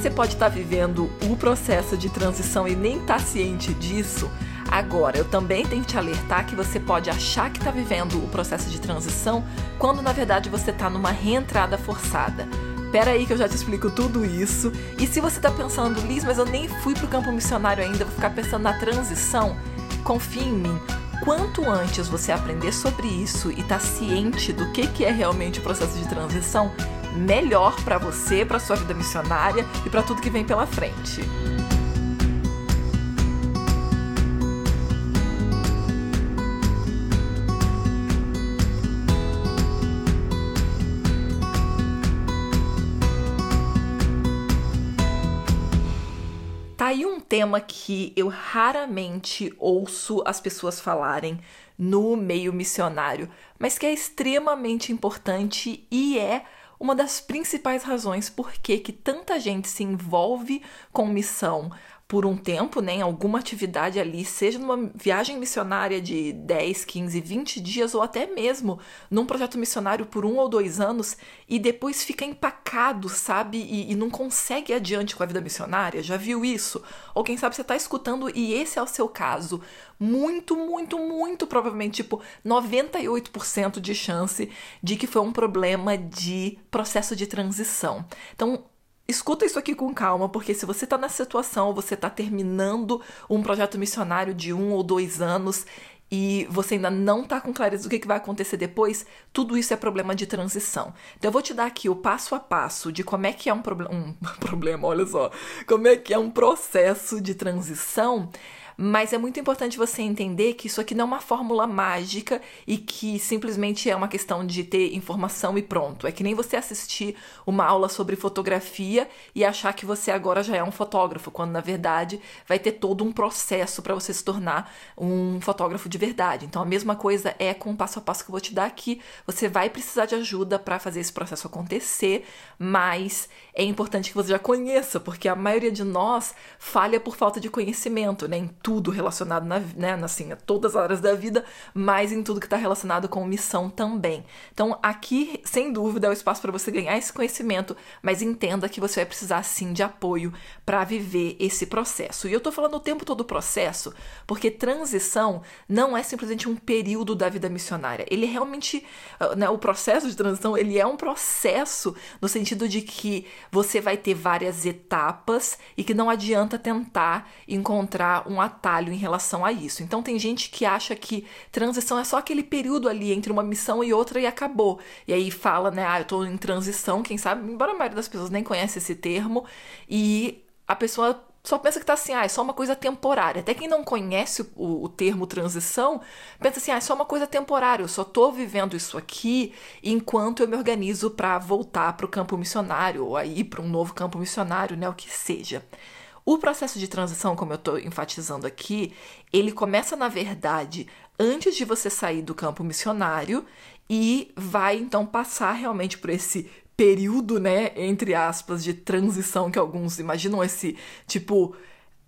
Você pode estar vivendo o processo de transição e nem estar ciente disso? Agora, eu também tenho que te alertar que você pode achar que está vivendo o processo de transição quando na verdade você está numa reentrada forçada. Pera aí que eu já te explico tudo isso. E se você está pensando, Liz, mas eu nem fui para o campo missionário ainda, vou ficar pensando na transição, confie em mim. Quanto antes você aprender sobre isso e estar tá ciente do que, que é realmente o processo de transição, melhor para você, para sua vida missionária e para tudo que vem pela frente. Tá aí um tema que eu raramente ouço as pessoas falarem no meio missionário, mas que é extremamente importante e é uma das principais razões por que, tanta gente se envolve com missão por um tempo, né, em alguma atividade ali, seja numa viagem missionária de 10, 15, 20 dias ou até mesmo num projeto missionário por um ou dois anos e depois fica empacado, sabe, e, e não consegue ir adiante com a vida missionária. Já viu isso? Ou quem sabe você está escutando e esse é o seu caso. Muito, muito, muito provavelmente, tipo, 98% de chance de que foi um problema de processo de transição. Então, Escuta isso aqui com calma, porque se você está nessa situação, você está terminando um projeto missionário de um ou dois anos e você ainda não está com clareza do que, que vai acontecer depois, tudo isso é problema de transição. Então eu vou te dar aqui o passo a passo de como é que é um, proble um problema, olha só, como é que é um processo de transição mas é muito importante você entender que isso aqui não é uma fórmula mágica e que simplesmente é uma questão de ter informação e pronto. É que nem você assistir uma aula sobre fotografia e achar que você agora já é um fotógrafo, quando na verdade vai ter todo um processo para você se tornar um fotógrafo de verdade. Então a mesma coisa é com o passo a passo que eu vou te dar aqui. Você vai precisar de ajuda para fazer esse processo acontecer, mas é importante que você já conheça, porque a maioria de nós falha por falta de conhecimento, né? Em tudo relacionado na, né, assim, a todas as áreas da vida, mas em tudo que está relacionado com missão também. Então, aqui, sem dúvida, é o espaço para você ganhar esse conhecimento, mas entenda que você vai precisar sim de apoio para viver esse processo. E eu estou falando o tempo todo do processo, porque transição não é simplesmente um período da vida missionária. Ele realmente, ah, né, o processo de transição, ele é um processo no sentido de que você vai ter várias etapas e que não adianta tentar encontrar um atalho em relação a isso. Então tem gente que acha que transição é só aquele período ali entre uma missão e outra e acabou. E aí fala, né, ah, eu tô em transição, quem sabe, embora a maioria das pessoas nem conhece esse termo, e a pessoa só pensa que tá assim, ah, é só uma coisa temporária. Até quem não conhece o, o, termo transição, pensa assim, ah, é só uma coisa temporária, eu só tô vivendo isso aqui enquanto eu me organizo para voltar para o campo missionário, ou aí para um novo campo missionário, né, o que seja. O processo de transição, como eu estou enfatizando aqui, ele começa, na verdade, antes de você sair do campo missionário e vai então passar realmente por esse período, né, entre aspas, de transição que alguns imaginam esse tipo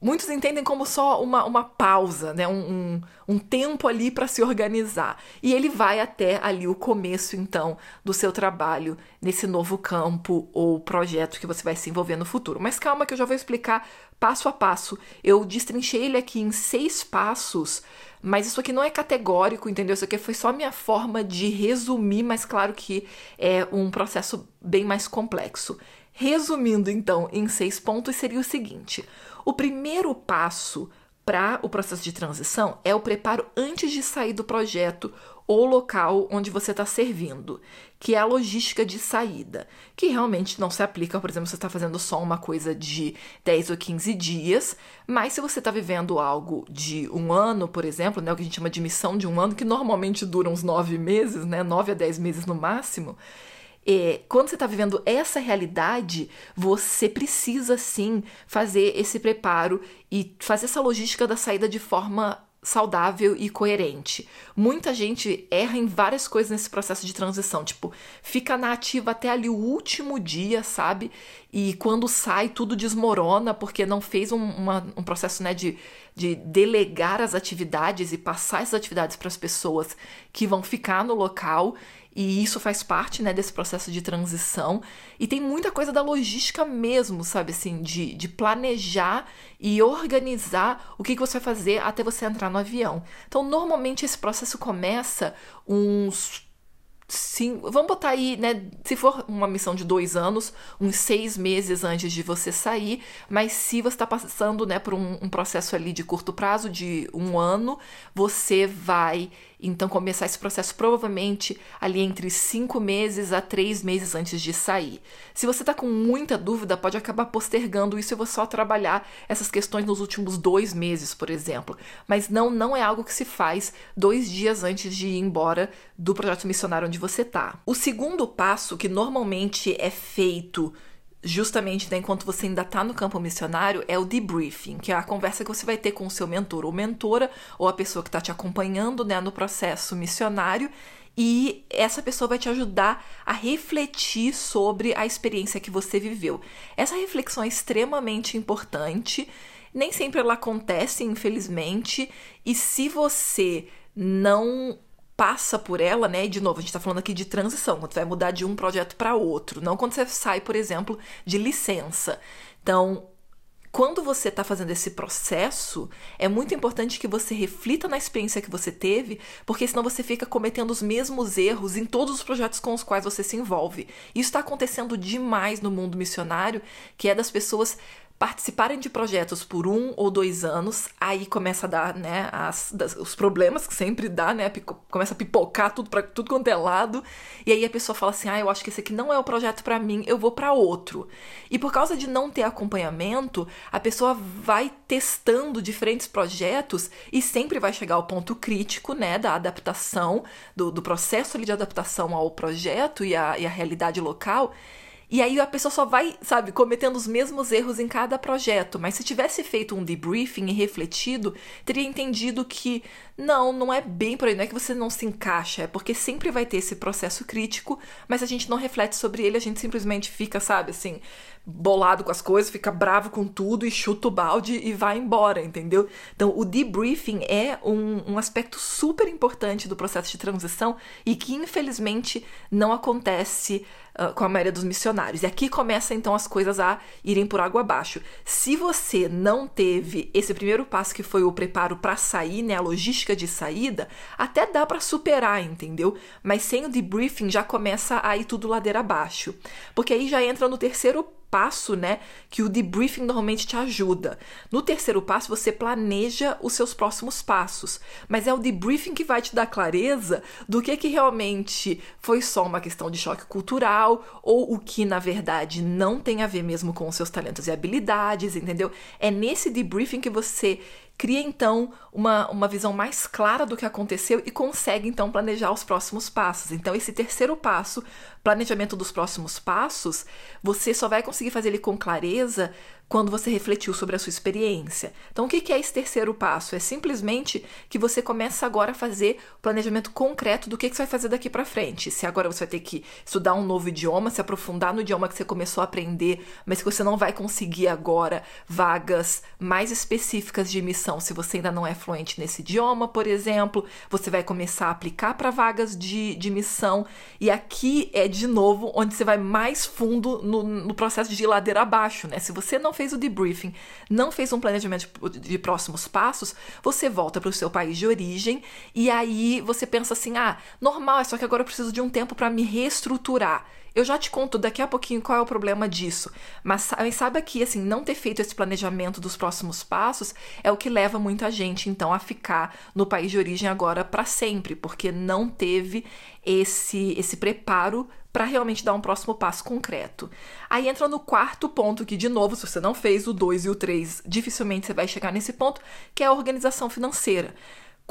muitos entendem como só uma, uma pausa, né? um, um, um tempo ali para se organizar. E ele vai até ali o começo, então, do seu trabalho nesse novo campo ou projeto que você vai se envolver no futuro. Mas calma que eu já vou explicar passo a passo. Eu destrinchei ele aqui em seis passos, mas isso aqui não é categórico, entendeu? Isso aqui foi só minha forma de resumir, mas claro que é um processo bem mais complexo. Resumindo, então, em seis pontos, seria o seguinte: o primeiro passo para o processo de transição é o preparo antes de sair do projeto ou local onde você está servindo, que é a logística de saída, que realmente não se aplica, por exemplo, você está fazendo só uma coisa de 10 ou 15 dias, mas se você está vivendo algo de um ano, por exemplo, né, o que a gente chama de missão de um ano, que normalmente dura uns 9 meses, né, 9 a 10 meses no máximo, é, quando você está vivendo essa realidade, você precisa sim fazer esse preparo e fazer essa logística da saída de forma saudável e coerente. Muita gente erra em várias coisas nesse processo de transição, tipo, fica na ativa até ali o último dia, sabe? E quando sai, tudo desmorona porque não fez um, uma, um processo né, de, de delegar as atividades e passar essas atividades para as pessoas que vão ficar no local e isso faz parte, né, desse processo de transição. E tem muita coisa da logística mesmo, sabe, assim, de, de planejar e organizar o que, que você vai fazer até você entrar no avião. Então, normalmente esse processo começa uns sim, vamos botar aí, né? Se for uma missão de dois anos, uns seis meses antes de você sair, mas se você está passando, né, por um, um, processo ali de curto prazo, de um ano, você vai então, começar esse processo provavelmente ali entre cinco meses a três meses antes de sair. Se você está com muita dúvida, pode acabar postergando isso e você só trabalhar essas questões nos últimos dois meses, por exemplo. Mas não, não é algo que se faz dois dias antes de ir embora do projeto missionário onde você está. O segundo passo, que normalmente é feito justamente né, enquanto você ainda está no campo missionário, é o debriefing, que é a conversa que você vai ter com o seu mentor ou mentora, ou a pessoa que está te acompanhando né, no processo missionário, e essa pessoa vai te ajudar a refletir sobre a experiência que você viveu. Essa reflexão é extremamente importante, nem sempre ela acontece, infelizmente, e se você não passa por ela, né? E de novo, a gente está falando aqui de transição, quando você vai mudar de um projeto para outro, não quando você sai, por exemplo, de licença. Então, quando você está fazendo esse processo, é muito importante que você reflita na experiência que você teve, porque senão você fica cometendo os mesmos erros em todos os projetos com os quais você se envolve. Isso está acontecendo demais no mundo missionário, que é das pessoas participarem de projetos por um ou dois anos, aí começa a dar, né, as, das, os problemas que sempre dá, né, pico, começa a pipocar tudo para tudo quanto é lado, e aí a pessoa fala assim, ah, eu acho que esse aqui não é o projeto para mim, eu vou para outro. E por causa de não ter acompanhamento, a pessoa vai testando diferentes projetos e sempre vai chegar ao ponto crítico, né, da adaptação, do, do processo de adaptação ao projeto e a realidade local, e aí a pessoa só vai, sabe, cometendo os mesmos erros em cada projeto. Mas se tivesse feito um debriefing e refletido, teria entendido que não, não é bem por aí, não é que você não se encaixa, é porque sempre vai ter esse processo crítico, mas a gente não reflete sobre ele, a gente simplesmente fica, sabe, assim, bolado com as coisas, fica bravo com tudo e chuta o balde e vai embora, entendeu? Então, o debriefing é um, um aspecto super importante do processo de transição e que, infelizmente, não acontece uh, com a maioria dos missionários. E aqui começa então as coisas a irem por água abaixo. Se você não teve esse primeiro passo que foi o preparo para sair, né, a logística de saída, até dá para superar, entendeu? Mas sem o debriefing já começa a ir tudo ladeira abaixo. Porque aí já entra no terceiro passo, né, que o debriefing normalmente te ajuda. No terceiro passo, você planeja os seus próximos passos, mas é o debriefing que vai te dar clareza do que que realmente foi só uma questão de choque cultural ou o que na verdade não tem a ver mesmo com os seus talentos e habilidades, entendeu? É nesse debriefing que você cria então uma, uma visão mais clara do que aconteceu e consegue então planejar os próximos passos. Então, esse terceiro passo, planejamento dos próximos passos, você só vai conseguir fazer ele com clareza quando você refletiu sobre a sua experiência. Então, o que é esse terceiro passo? É simplesmente que você começa agora a fazer o planejamento concreto do que você vai fazer daqui para frente. Se agora você vai ter que estudar um novo idioma, se aprofundar no idioma que você começou a aprender, mas que você não vai conseguir agora vagas mais específicas de missão se você ainda não é fluente nesse idioma, por exemplo, você vai começar a aplicar para vagas de, de missão. E aqui é de novo onde você vai mais fundo no, no processo de ladeira abaixo, né? Se você não fez o debriefing, não fez um planejamento de próximos passos, você volta para o seu país de origem e aí você pensa assim: ah, normal, é só que agora eu preciso de um tempo para me reestruturar. Eu já te conto daqui a pouquinho qual é o problema disso. Mas saiba que, assim, não ter feito esse planejamento dos próximos passos é o que leva muita gente, então, a ficar no país de origem agora para sempre, porque não teve esse, esse preparo para realmente dar um próximo passo concreto. Aí entra no quarto ponto, que de novo, se você não fez o 2 e o 3, dificilmente você vai chegar nesse ponto, que é a organização financeira.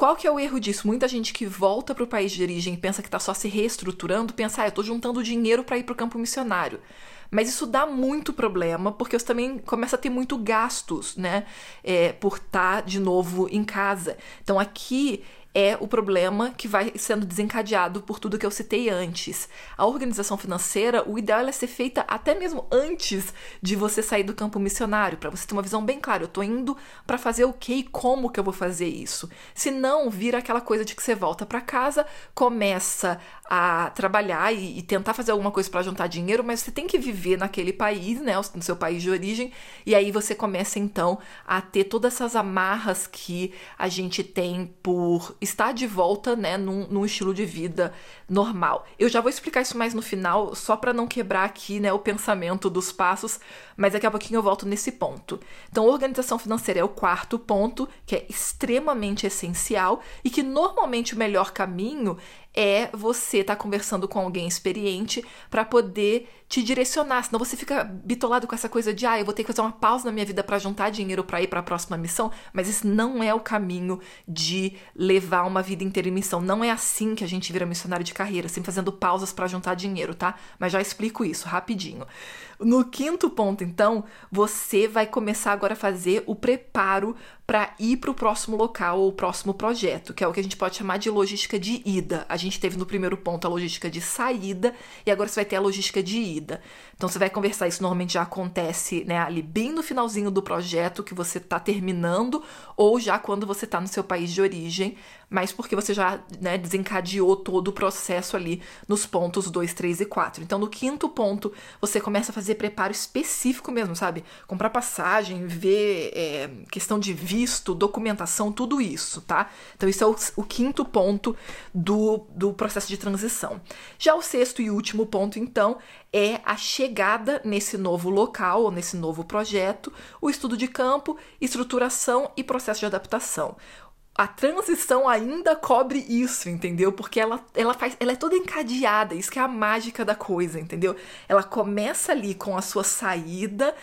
Qual que é o erro disso? Muita gente que volta para o país de origem pensa que está só se reestruturando, pensa, ah, eu estou juntando dinheiro para ir para o campo missionário. Mas isso dá muito problema, porque você também começa a ter muito gastos, né? É, por estar tá, de novo em casa. Então aqui é o problema que vai sendo desencadeado por tudo que eu citei antes. A organização financeira, o ideal é ser feita até mesmo antes de você sair do campo missionário, para você ter uma visão bem clara. Eu estou indo para fazer o que e como que eu vou fazer isso. Se não, vira aquela coisa de que você volta para casa, começa a trabalhar e, e tentar fazer alguma coisa para juntar dinheiro, mas você tem que viver naquele país, né, no seu país de origem, e aí você começa então a ter todas essas amarras que a gente tem por estar de volta, né, num, num estilo de vida normal. Eu já vou explicar isso mais no final, só para não quebrar aqui, né, o pensamento dos passos, mas daqui a pouquinho eu volto nesse ponto. Então, organização financeira é o quarto ponto, que é extremamente essencial e que normalmente o melhor caminho é você estar tá conversando com alguém experiente para poder te direcionar, senão você fica bitolado com essa coisa de, ah, eu vou ter que fazer uma pausa na minha vida para juntar dinheiro para ir para a próxima missão, mas esse não é o caminho de levar uma vida inteira em missão. Não é assim que a gente vira missionário de carreira, assim fazendo pausas para juntar dinheiro, tá? Mas já explico isso rapidinho. No quinto ponto, então, você vai começar agora a fazer o preparo para ir para o próximo local ou próximo projeto, que é o que a gente pode chamar de logística de ida. A gente teve no primeiro ponto a logística de saída e agora você vai ter a logística de ida. Então você vai conversar, isso normalmente já acontece né, ali bem no finalzinho do projeto que você está terminando ou já quando você está no seu país de origem, mas porque você já né, desencadeou todo o processo ali nos pontos 2, 3 e 4. Então, no quinto ponto, você começa a fazer preparo específico mesmo, sabe? Comprar passagem, ver é, questão de visto, documentação, tudo isso, tá? Então, isso é o, o quinto ponto do, do processo de transição. Já o sexto e último ponto, então, é a chegada nesse novo local ou nesse novo projeto, o estudo de campo, estruturação e processo de adaptação a transição ainda cobre isso, entendeu? Porque ela, ela faz, ela é toda encadeada, isso que é a mágica da coisa, entendeu? Ela começa ali com a sua saída,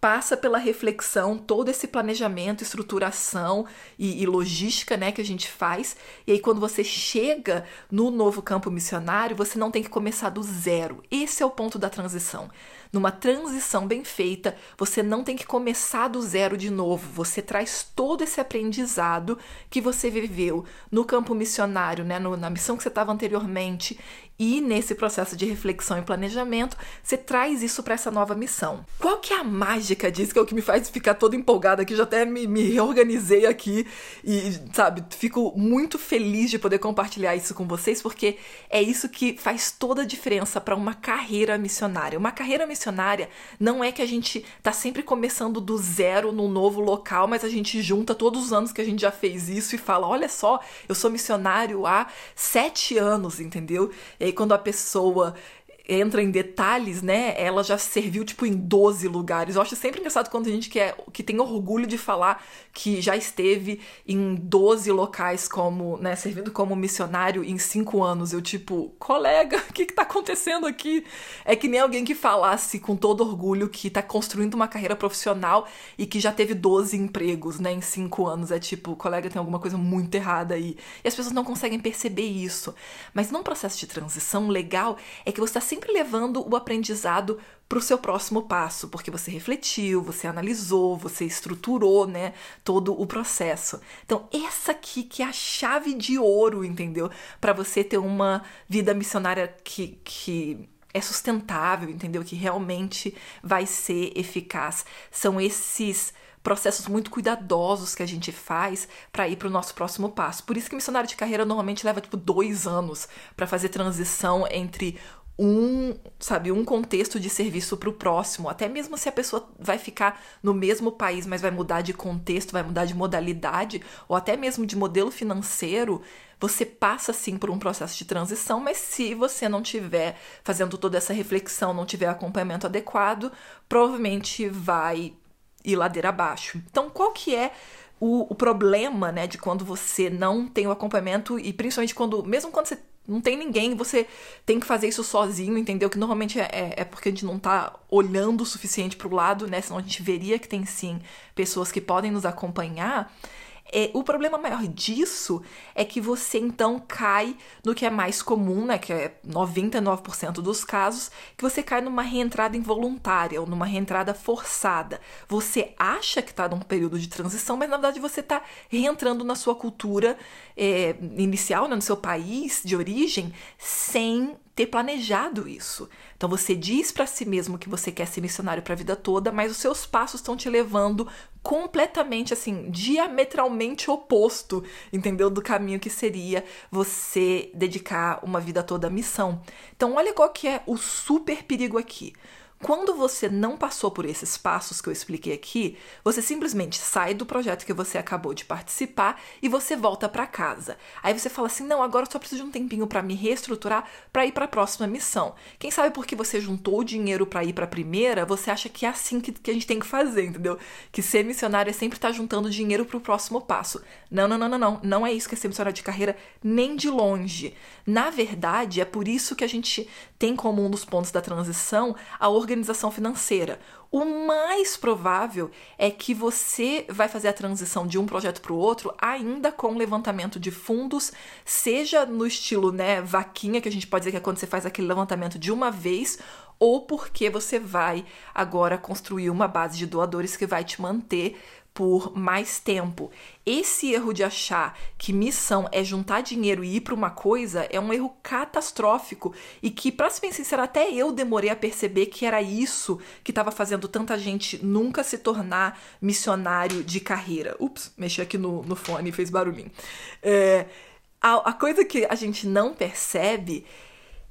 passa pela reflexão, todo esse planejamento, estruturação e, e, logística, né, que a gente faz. E aí quando você chega no novo campo missionário, você não tem que começar do zero. Esse é o ponto da transição. Numa transição bem feita, você não tem que começar do zero de novo. Você traz todo esse aprendizado que você viveu no campo missionário, né, no, na missão que você estava anteriormente, e nesse processo de reflexão e planejamento, você traz isso para essa nova missão. Qual que é a mágica disso, que é o que me faz ficar toda empolgada aqui, já até me, me reorganizei aqui e, sabe, fico muito feliz de poder compartilhar isso com vocês, porque é isso que faz toda a diferença para uma carreira missionária. Uma carreira missionária não é que a gente tá sempre começando do zero num novo local, mas a gente junta todos os anos que a gente já fez isso e fala: olha só, eu sou missionário há sete anos, entendeu? E quando a pessoa entra em detalhes, né? Ela já serviu, tipo, em 12 lugares. Eu acho sempre engraçado quando a gente quer, que tem orgulho de falar que já esteve em 12 locais como, né, servindo como missionário em 5 anos. Eu, tipo, colega, o que que tá acontecendo aqui? É que nem alguém que falasse com todo orgulho que tá construindo uma carreira profissional e que já teve 12 empregos, né, em 5 anos. É tipo, colega, tem alguma coisa muito errada aí. E as pessoas não conseguem perceber isso. Mas num processo de transição legal é que você tá sempre levando o aprendizado para o seu próximo passo, porque você refletiu, você analisou, você estruturou, né, todo o processo. Então, essa aqui que é a chave de ouro, entendeu? Para você ter uma vida missionária que, que é sustentável, entendeu? Que realmente vai ser eficaz. São esses processos muito cuidadosos que a gente faz para ir para o nosso próximo passo. Por isso que missionário de carreira normalmente leva tipo dois anos para fazer transição entre um, sabe, um contexto de serviço para o próximo, até mesmo se a pessoa vai ficar no mesmo país, mas vai mudar de contexto, vai mudar de modalidade, ou até mesmo de modelo financeiro, você passa sim por um processo de transição, mas se você não tiver fazendo toda essa reflexão, não tiver acompanhamento adequado, provavelmente vai ir ladeira abaixo. Então, qual que é o, o problema, né, de quando você não tem o acompanhamento e principalmente quando, mesmo quando você não tem ninguém, você tem que fazer isso sozinho, entendeu? Que normalmente é, é, é porque a gente não tá olhando o suficiente pro lado, né? Senão a gente veria que tem sim pessoas que podem nos acompanhar. É, o problema maior disso é que você então cai no que é mais comum, né, que é 99% dos casos, que você cai numa reentrada involuntária ou numa reentrada forçada. Você acha que está num período de transição, mas na verdade você está reentrando na sua cultura é, inicial, né, no seu país de origem, sem ter planejado isso. Então você diz para si mesmo que você quer ser missionário para a vida toda, mas os seus passos estão te levando completamente assim, diametralmente oposto, entendeu? Do caminho que seria você dedicar uma vida toda à missão. Então olha qual que é o super perigo aqui. Quando você não passou por esses passos que eu expliquei aqui, você simplesmente sai do projeto que você acabou de participar e você volta para casa. Aí você fala assim: "Não, agora eu só preciso de um tempinho para me reestruturar para ir para a próxima missão". Quem sabe porque você juntou o dinheiro para ir para a primeira, você acha que é assim que, que a gente tem que fazer, entendeu? Que ser missionário é sempre estar tá juntando dinheiro para o próximo passo. Não, não, não, não, não. Não é isso que é ser missionário de carreira nem de longe. Na verdade, é por isso que a gente tem como um dos pontos da transição a organização financeira. O mais provável é que você vai fazer a transição de um projeto para o outro ainda com levantamento de fundos, seja no estilo né, vaquinha, que a gente pode dizer que é quando você faz aquele levantamento de uma vez, ou porque você vai agora construir uma base de doadores que vai te manter por mais tempo. Esse erro de achar que missão é juntar dinheiro e ir para uma coisa é um erro catastrófico e que, para ser bem sincero, até eu demorei a perceber que era isso que estava fazendo tanta gente nunca se tornar missionário de carreira. Ups, mexi aqui no, no fone e fez barulhinho. É, a, a coisa que a gente não percebe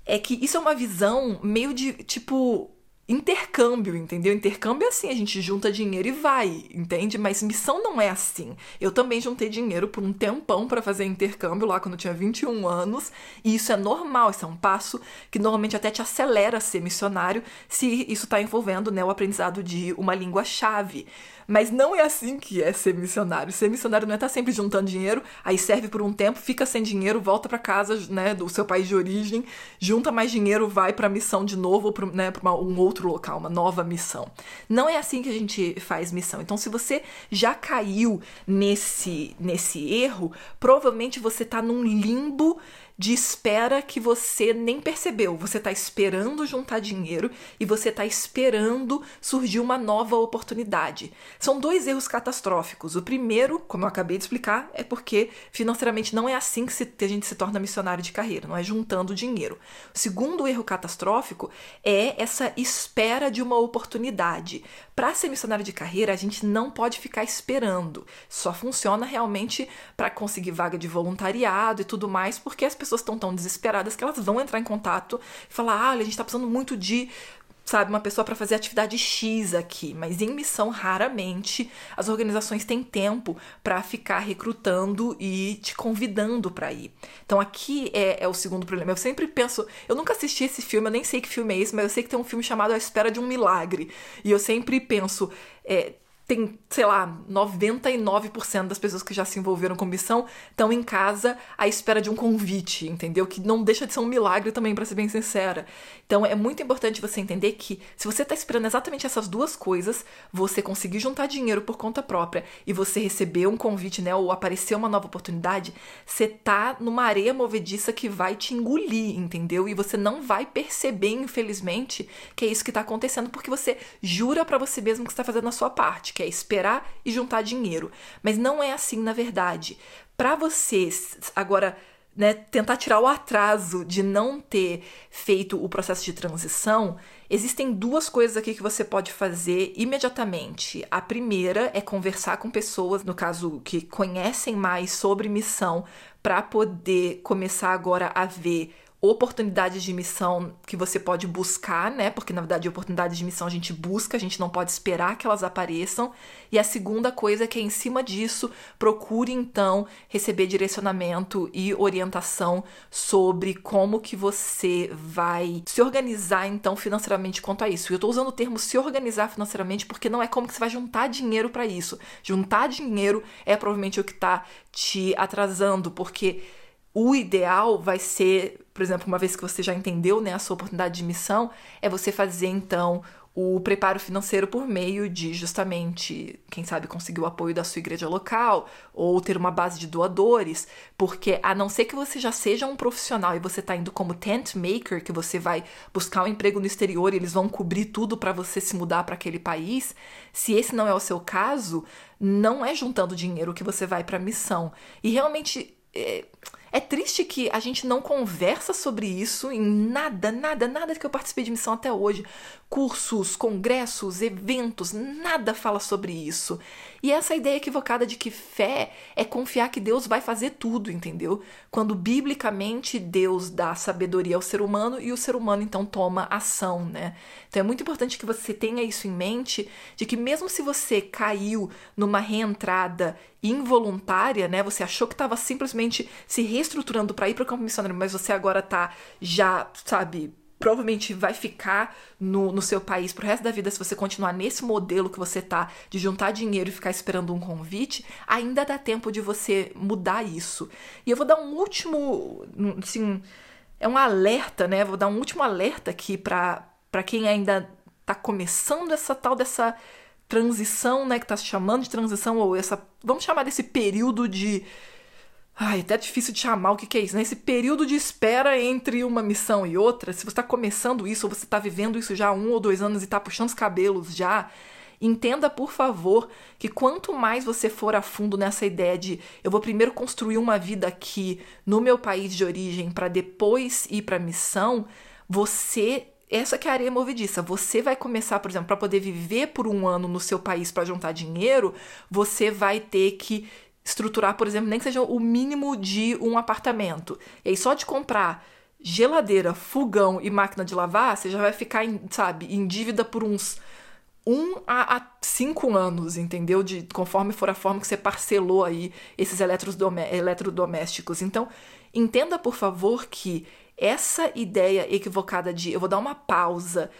é que isso é uma visão meio de tipo intercâmbio, entendeu? Intercâmbio é assim, a gente junta dinheiro e vai, entende? Mas missão não é assim. Eu também juntei dinheiro por um tempão para fazer intercâmbio lá quando eu tinha 21 anos, e isso é normal, isso é um passo que normalmente até te acelera a ser missionário se isso está envolvendo né, o aprendizado de uma língua-chave. Mas não é assim que é ser missionário. Ser missionário não é estar tá sempre juntando dinheiro, aí serve por um tempo, fica sem dinheiro, volta para casa, né, do seu país de origem, junta mais dinheiro, vai para missão de novo, ou para né, um outro local, uma nova missão. Não é assim que a gente faz missão. Então, se você já caiu nesse nesse erro, provavelmente você está num limbo de espera que você nem percebeu. Você está esperando juntar dinheiro e você está esperando surgir uma nova oportunidade. São dois erros catastróficos. O primeiro, como eu acabei de explicar, é porque financeiramente não é assim que, a gente se torna missionário de carreira, não é juntando dinheiro. O segundo erro catastrófico é essa espera de uma oportunidade. Para ser missionário de carreira, a gente não pode ficar esperando. Só funciona realmente para conseguir vaga de voluntariado e tudo mais, porque as pessoas pessoas estão tão desesperadas que elas vão entrar em contato e falar: ah, olha, a gente está precisando muito de sabe, uma pessoa para fazer atividade X aqui, mas em missão raramente as organizações têm tempo para ficar recrutando e te convidando para ir. Então aqui é, é, o segundo problema. Eu sempre penso, eu nunca assisti esse filme, eu nem sei que filme é esse, mas eu sei que tem um filme chamado A Espera de um Milagre. E eu sempre penso, é, tem, sei lá, 99% das pessoas que já se envolveram com missão estão em casa à espera de um convite, entendeu? Que não deixa de ser um milagre também, para ser bem sincera. Então é muito importante você entender que se você está esperando exatamente essas duas coisas, você conseguir juntar dinheiro por conta própria e você receber um convite, né, ou aparecer uma nova oportunidade, você tá numa areia movediça que vai te engolir, entendeu? E você não vai perceber, infelizmente, que é isso que está acontecendo porque você jura para você mesmo que está fazendo a sua parte que é esperar e juntar dinheiro. Mas não é assim na verdade. Para você agora né, tentar tirar o atraso de não ter feito o processo de transição, existem duas coisas aqui que você pode fazer imediatamente. A primeira é conversar com pessoas, no caso, que conhecem mais sobre missão, para poder começar agora a ver oportunidades de missão que você pode buscar, né? Porque na verdade oportunidades de missão a gente busca, a gente não pode esperar que elas apareçam. E a segunda coisa é que em cima disso, procure então receber direcionamento e orientação sobre como que você vai se organizar então financeiramente quanto a isso. Eu estou usando o termo se organizar financeiramente porque não é como que você vai juntar dinheiro para isso. Juntar dinheiro é provavelmente o que está te atrasando, porque o ideal vai ser, por exemplo, uma vez que você já entendeu né, a sua oportunidade de missão, é você fazer então o preparo financeiro por meio de justamente, quem sabe, conseguir o apoio da sua igreja local ou ter uma base de doadores, porque a não ser que você já seja um profissional e você está indo como tent maker, que você vai buscar um emprego no exterior e eles vão cobrir tudo para você se mudar para aquele país, se esse não é o seu caso, não é juntando dinheiro que você vai para a missão. E realmente é, é triste que a gente não conversa sobre isso em nada, nada, nada que eu participei de missão até hoje. Cursos, congressos, eventos, nada fala sobre isso. E essa ideia equivocada de que fé é confiar que Deus vai fazer tudo, entendeu? Quando biblicamente Deus dá sabedoria ao ser humano e o ser humano então toma ação, né? Então é muito importante que você tenha isso em mente, de que mesmo se você caiu numa reentrada involuntária, né? Você achou que estava simplesmente se reestruturando para ir para o campo missionário, mas você agora tá já, sabe, provavelmente vai ficar no, no seu país pro resto da vida se você continuar nesse modelo que você tá de juntar dinheiro e ficar esperando um convite, ainda dá tempo de você mudar isso. E eu vou dar um último, assim, é um alerta, né? Vou dar um último alerta aqui para para quem ainda tá começando essa tal dessa transição, né, que tá se chamando de transição ou essa, vamos chamar desse período de Ai, até difícil de chamar o que, que é isso, né? Esse período de espera entre uma missão e outra, se você está começando isso, ou você está vivendo isso já há um ou dois anos e está puxando os cabelos já, entenda, por favor, que quanto mais você for a fundo nessa ideia de eu vou primeiro construir uma vida aqui no meu país de origem para depois ir para a missão, você essa que é a areia movediça. Você vai começar, por exemplo, para poder viver por um ano no seu país para juntar dinheiro, você vai ter que estruturar, por exemplo, nem que seja o mínimo de um apartamento. E aí só de comprar geladeira, fogão e máquina de lavar, você já vai ficar, em, sabe, em dívida por uns um a, a cinco anos, entendeu? De conforme for a forma que você parcelou aí esses eletrodomésticos. Então, entenda, por favor, que essa ideia equivocada de eu vou dar uma pausa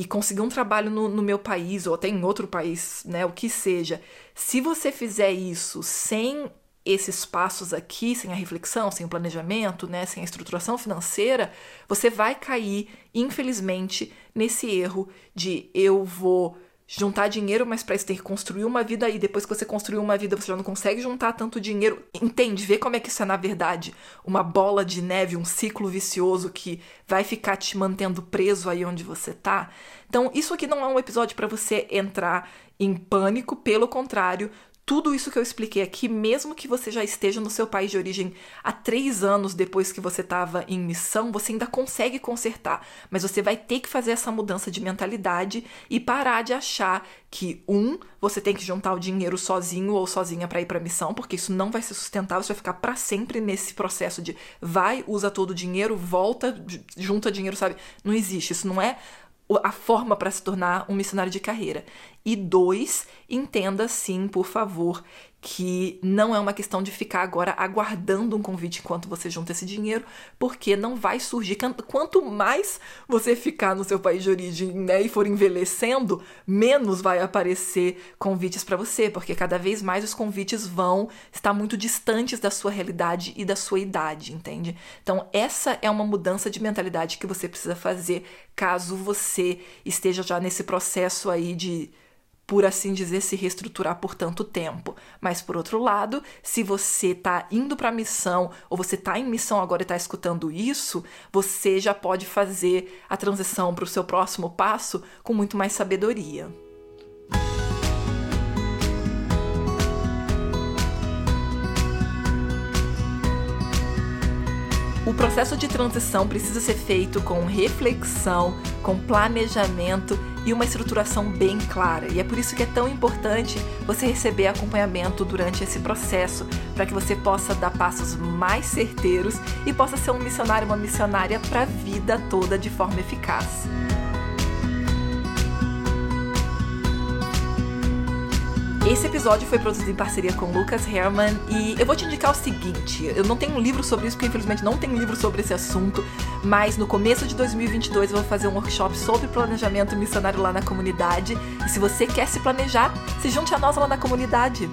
e conseguir um trabalho no, no, meu país ou até em outro país, né, o que seja. Se você fizer isso sem esses passos aqui, sem a reflexão, sem o planejamento, né, sem a estruturação financeira, você vai cair, infelizmente, nesse erro de eu vou juntar dinheiro, mas para isso tem que construir uma vida e depois que você construiu uma vida, você já não consegue juntar tanto dinheiro. Entende? Vê como é que isso é na verdade uma bola de neve, um ciclo vicioso que vai ficar te mantendo preso aí onde você tá. Então, isso aqui não é um episódio para você entrar em pânico, pelo contrário, tudo isso que eu expliquei aqui, mesmo que você já esteja no seu país de origem há três anos depois que você estava em missão, você ainda consegue consertar. Mas você vai ter que fazer essa mudança de mentalidade e parar de achar que, um, você tem que juntar o dinheiro sozinho ou sozinha para ir para missão, porque isso não vai ser sustentável, você vai ficar para sempre nesse processo de vai, usa todo o dinheiro, volta, junta dinheiro, sabe? Não existe. Isso não é a forma para se tornar um missionário de carreira. E dois, entenda sim, por favor, que não é uma questão de ficar agora aguardando um convite enquanto você junta esse dinheiro, porque não vai surgir. Quanto mais você ficar no seu país de origem né, e for envelhecendo, menos vai aparecer convites para você, porque cada vez mais os convites vão estar muito distantes da sua realidade e da sua idade, entende? Então, essa é uma mudança de mentalidade que você precisa fazer caso você esteja já nesse processo aí de por assim dizer, se reestruturar por tanto tempo. Mas por outro lado, se você está indo para missão ou você está em missão agora e está escutando isso, você já pode fazer a transição para o seu próximo passo com muito mais sabedoria. O processo de transição precisa ser feito com reflexão, com planejamento e uma estruturação bem clara. E é por isso que é tão importante você receber acompanhamento durante esse processo, para que você possa dar passos mais certeiros e possa ser um missionário, uma missionária para a vida toda de forma eficaz. Esse episódio foi produzido em parceria com Lucas Herman e eu vou te indicar o seguinte: eu não tenho um livro sobre isso, porque infelizmente não tem livro sobre esse assunto, mas no começo de 2022 eu vou fazer um workshop sobre planejamento missionário lá na comunidade. E se você quer se planejar, se junte a nós lá na comunidade.